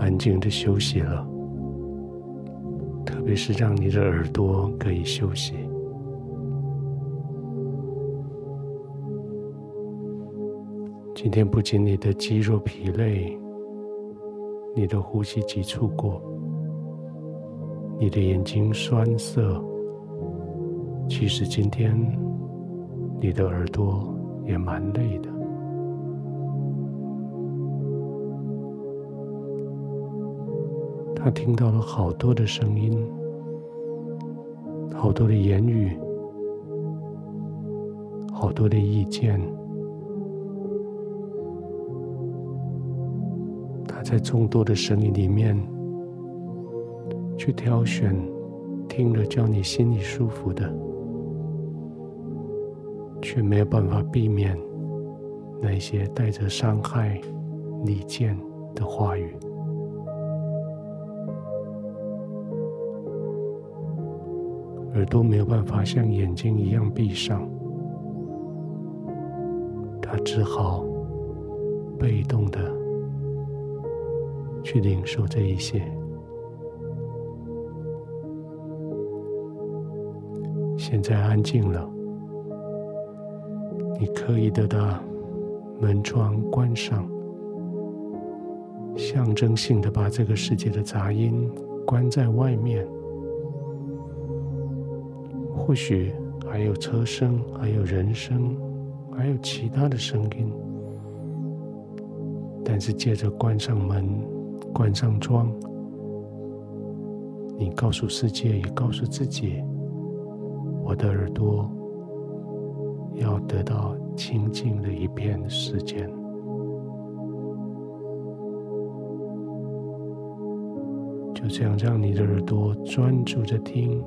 安静的休息了，特别是让你的耳朵可以休息。今天不仅你的肌肉疲累，你的呼吸急促过，你的眼睛酸涩，其实今天你的耳朵也蛮累的。他听到了好多的声音，好多的言语，好多的意见。他在众多的声音里面去挑选，听了叫你心里舒服的，却没有办法避免那些带着伤害、离间的话语。耳朵没有办法像眼睛一样闭上，他只好被动的去领受这一些。现在安静了，你刻意的把门窗关上，象征性的把这个世界的杂音关在外面。或许还有车声，还有人声，还有其他的声音。但是借着关上门、关上窗，你告诉世界，也告诉自己：我的耳朵要得到清静的一片时间。就这样，让你的耳朵专注着听。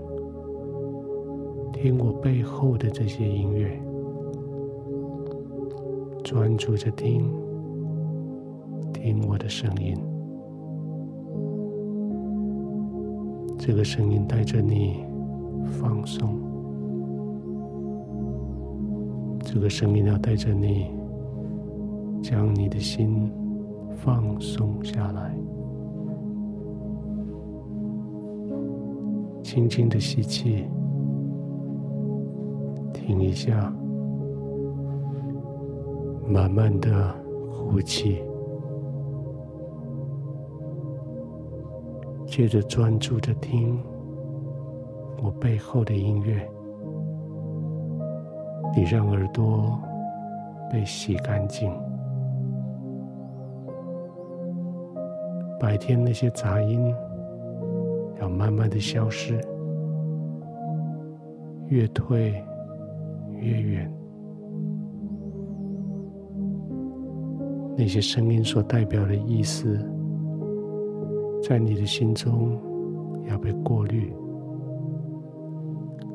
听我背后的这些音乐，专注着听，听我的声音。这个声音带着你放松，这个声音要带着你将你的心放松下来，轻轻的吸气。停一下，慢慢的呼气，接着专注的听我背后的音乐。你让耳朵被洗干净，白天那些杂音要慢慢的消失，越退。越远，那些声音所代表的意思，在你的心中要被过滤，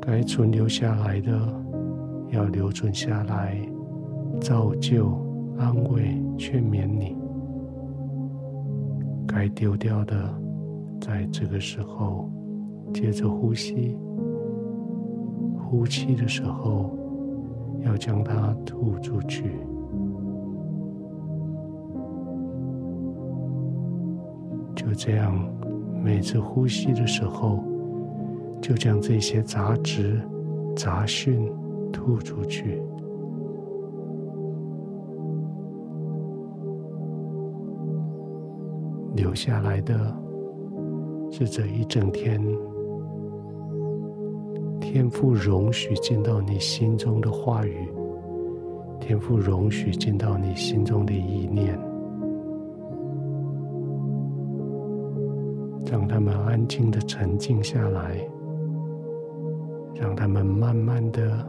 该存留下来的要留存下来，造就、安慰、劝勉你；该丢掉的，在这个时候，接着呼吸，呼气的时候。要将它吐出去，就这样，每次呼吸的时候，就将这些杂质、杂讯吐出去，留下来的是这一整天。天父容许进到你心中的话语，天父容许进到你心中的意念，让他们安静的沉静下来，让他们慢慢的、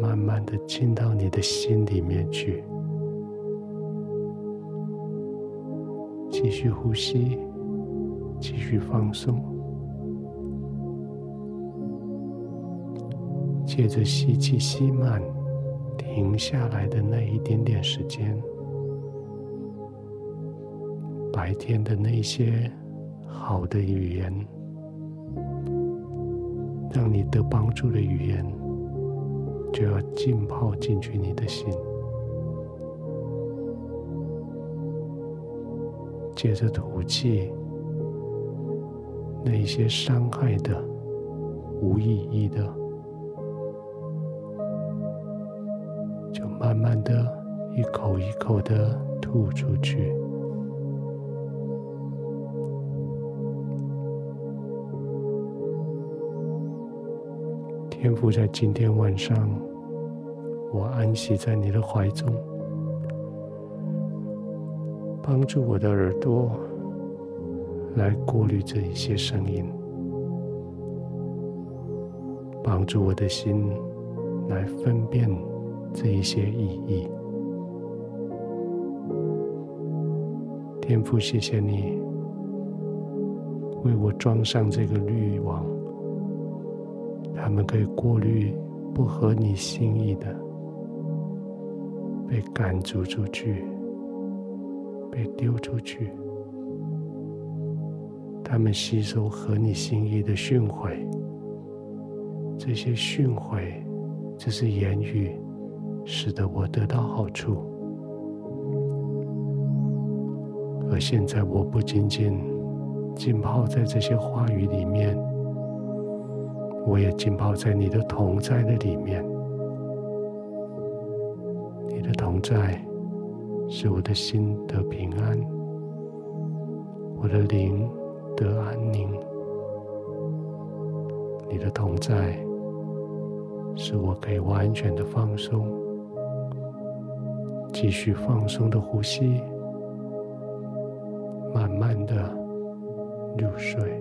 慢慢的进到你的心里面去。继续呼吸，继续放松。借着吸气吸满，停下来的那一点点时间，白天的那些好的语言，让你得帮助的语言，就要浸泡进去你的心。借着吐气，那些伤害的、无意义的，就慢慢的一口一口的吐出去。天父，在今天晚上，我安息在你的怀中。帮助我的耳朵来过滤这一些声音，帮助我的心来分辨这一些意义。天父，谢谢你为我装上这个滤网，他们可以过滤不合你心意的，被赶逐出去。被丢出去，他们吸收合你心意的训诲，这些训诲，这是言语，使得我得到好处。而现在，我不仅仅浸泡在这些话语里面，我也浸泡在你的同在的里面，你的同在。使我的心得平安，我的灵得安宁。你的同在，使我可以完全的放松，继续放松的呼吸，慢慢的入睡。